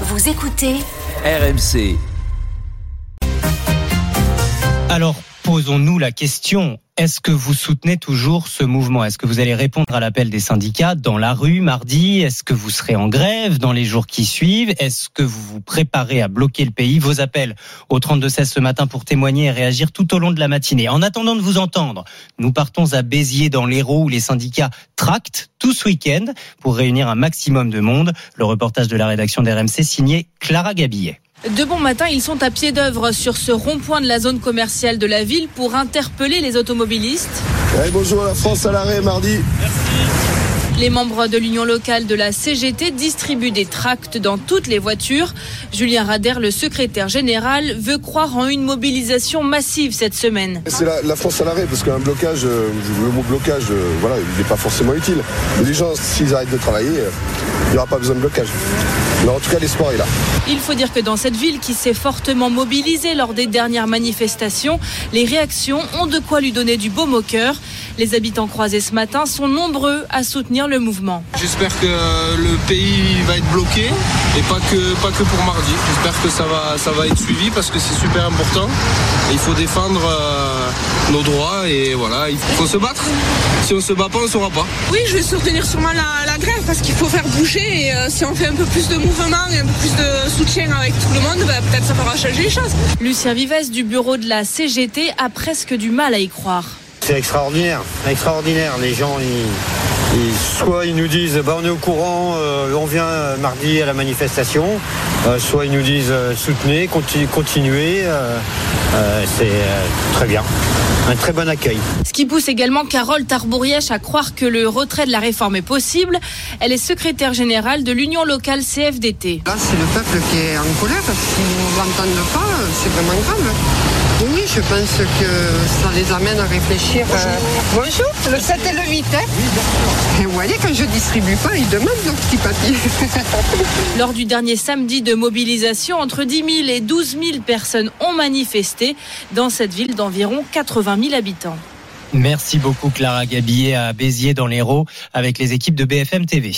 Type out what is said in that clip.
Vous écoutez RMC. Alors, posons-nous la question. Est-ce que vous soutenez toujours ce mouvement? Est-ce que vous allez répondre à l'appel des syndicats dans la rue mardi? Est-ce que vous serez en grève dans les jours qui suivent? Est-ce que vous vous préparez à bloquer le pays? Vos appels au 32-16 ce matin pour témoigner et réagir tout au long de la matinée. En attendant de vous entendre, nous partons à Béziers dans l'Hérault où les syndicats tractent tout ce week-end pour réunir un maximum de monde. Le reportage de la rédaction d'RMC signé Clara Gabillet. De bon matin, ils sont à pied d'œuvre sur ce rond-point de la zone commerciale de la ville pour interpeller les automobilistes. Bonjour à la France à l'arrêt mardi. Les membres de l'union locale de la CGT distribuent des tracts dans toutes les voitures. Julien Rader, le secrétaire général, veut croire en une mobilisation massive cette semaine. C'est la, la France à l'arrêt parce qu'un blocage, euh, le mot blocage, euh, voilà, il n'est pas forcément utile. Mais les gens, s'ils arrêtent de travailler, euh, il n'y aura pas besoin de blocage. Mais en tout cas, l'espoir est là. Il faut dire que dans cette ville qui s'est fortement mobilisée lors des dernières manifestations, les réactions ont de quoi lui donner du baume au cœur. Les habitants croisés ce matin sont nombreux à soutenir le mouvement. J'espère que le pays va être bloqué et pas que, pas que pour mardi. J'espère que ça va, ça va être suivi parce que c'est super important. Et il faut défendre euh, nos droits et voilà, il faut se battre. Si on se bat pas, on ne saura pas. Oui, je vais soutenir sûrement la, la grève parce qu'il faut faire bouger et euh, si on fait un peu plus de mouvement et un peu plus de soutien avec tout le monde, bah, peut-être ça fera changer les choses. Lucien Vives du bureau de la CGT a presque du mal à y croire. C'est extraordinaire, extraordinaire. Les gens, ils, ils- soit ils nous disent, bah, on est au courant, euh, on vient euh, mardi à la manifestation, soit ils nous disent, euh, soutenez, continu- continuez. euh, euh, c'est euh, très bien, un très bon accueil. Ce qui pousse également Carole Tarbourièche à croire que le retrait de la réforme est possible. Elle est secrétaire générale de l'Union locale CFDT. Là, c'est le peuple qui est en colère. S'ils ne l'entendent pas, c'est vraiment grave. Oui, je pense que ça les amène à réfléchir. euh, Bonjour, le 7 et le 8. Hein et vous voyez, quand je distribue pas, ils demandent leurs petits papiers. Lors du dernier samedi de mobilisation, entre 10 000 et 12 000 personnes ont manifesté dans cette ville d'environ 80 000 habitants. Merci beaucoup Clara Gabillet à Béziers dans l'Hérault avec les équipes de BFM TV.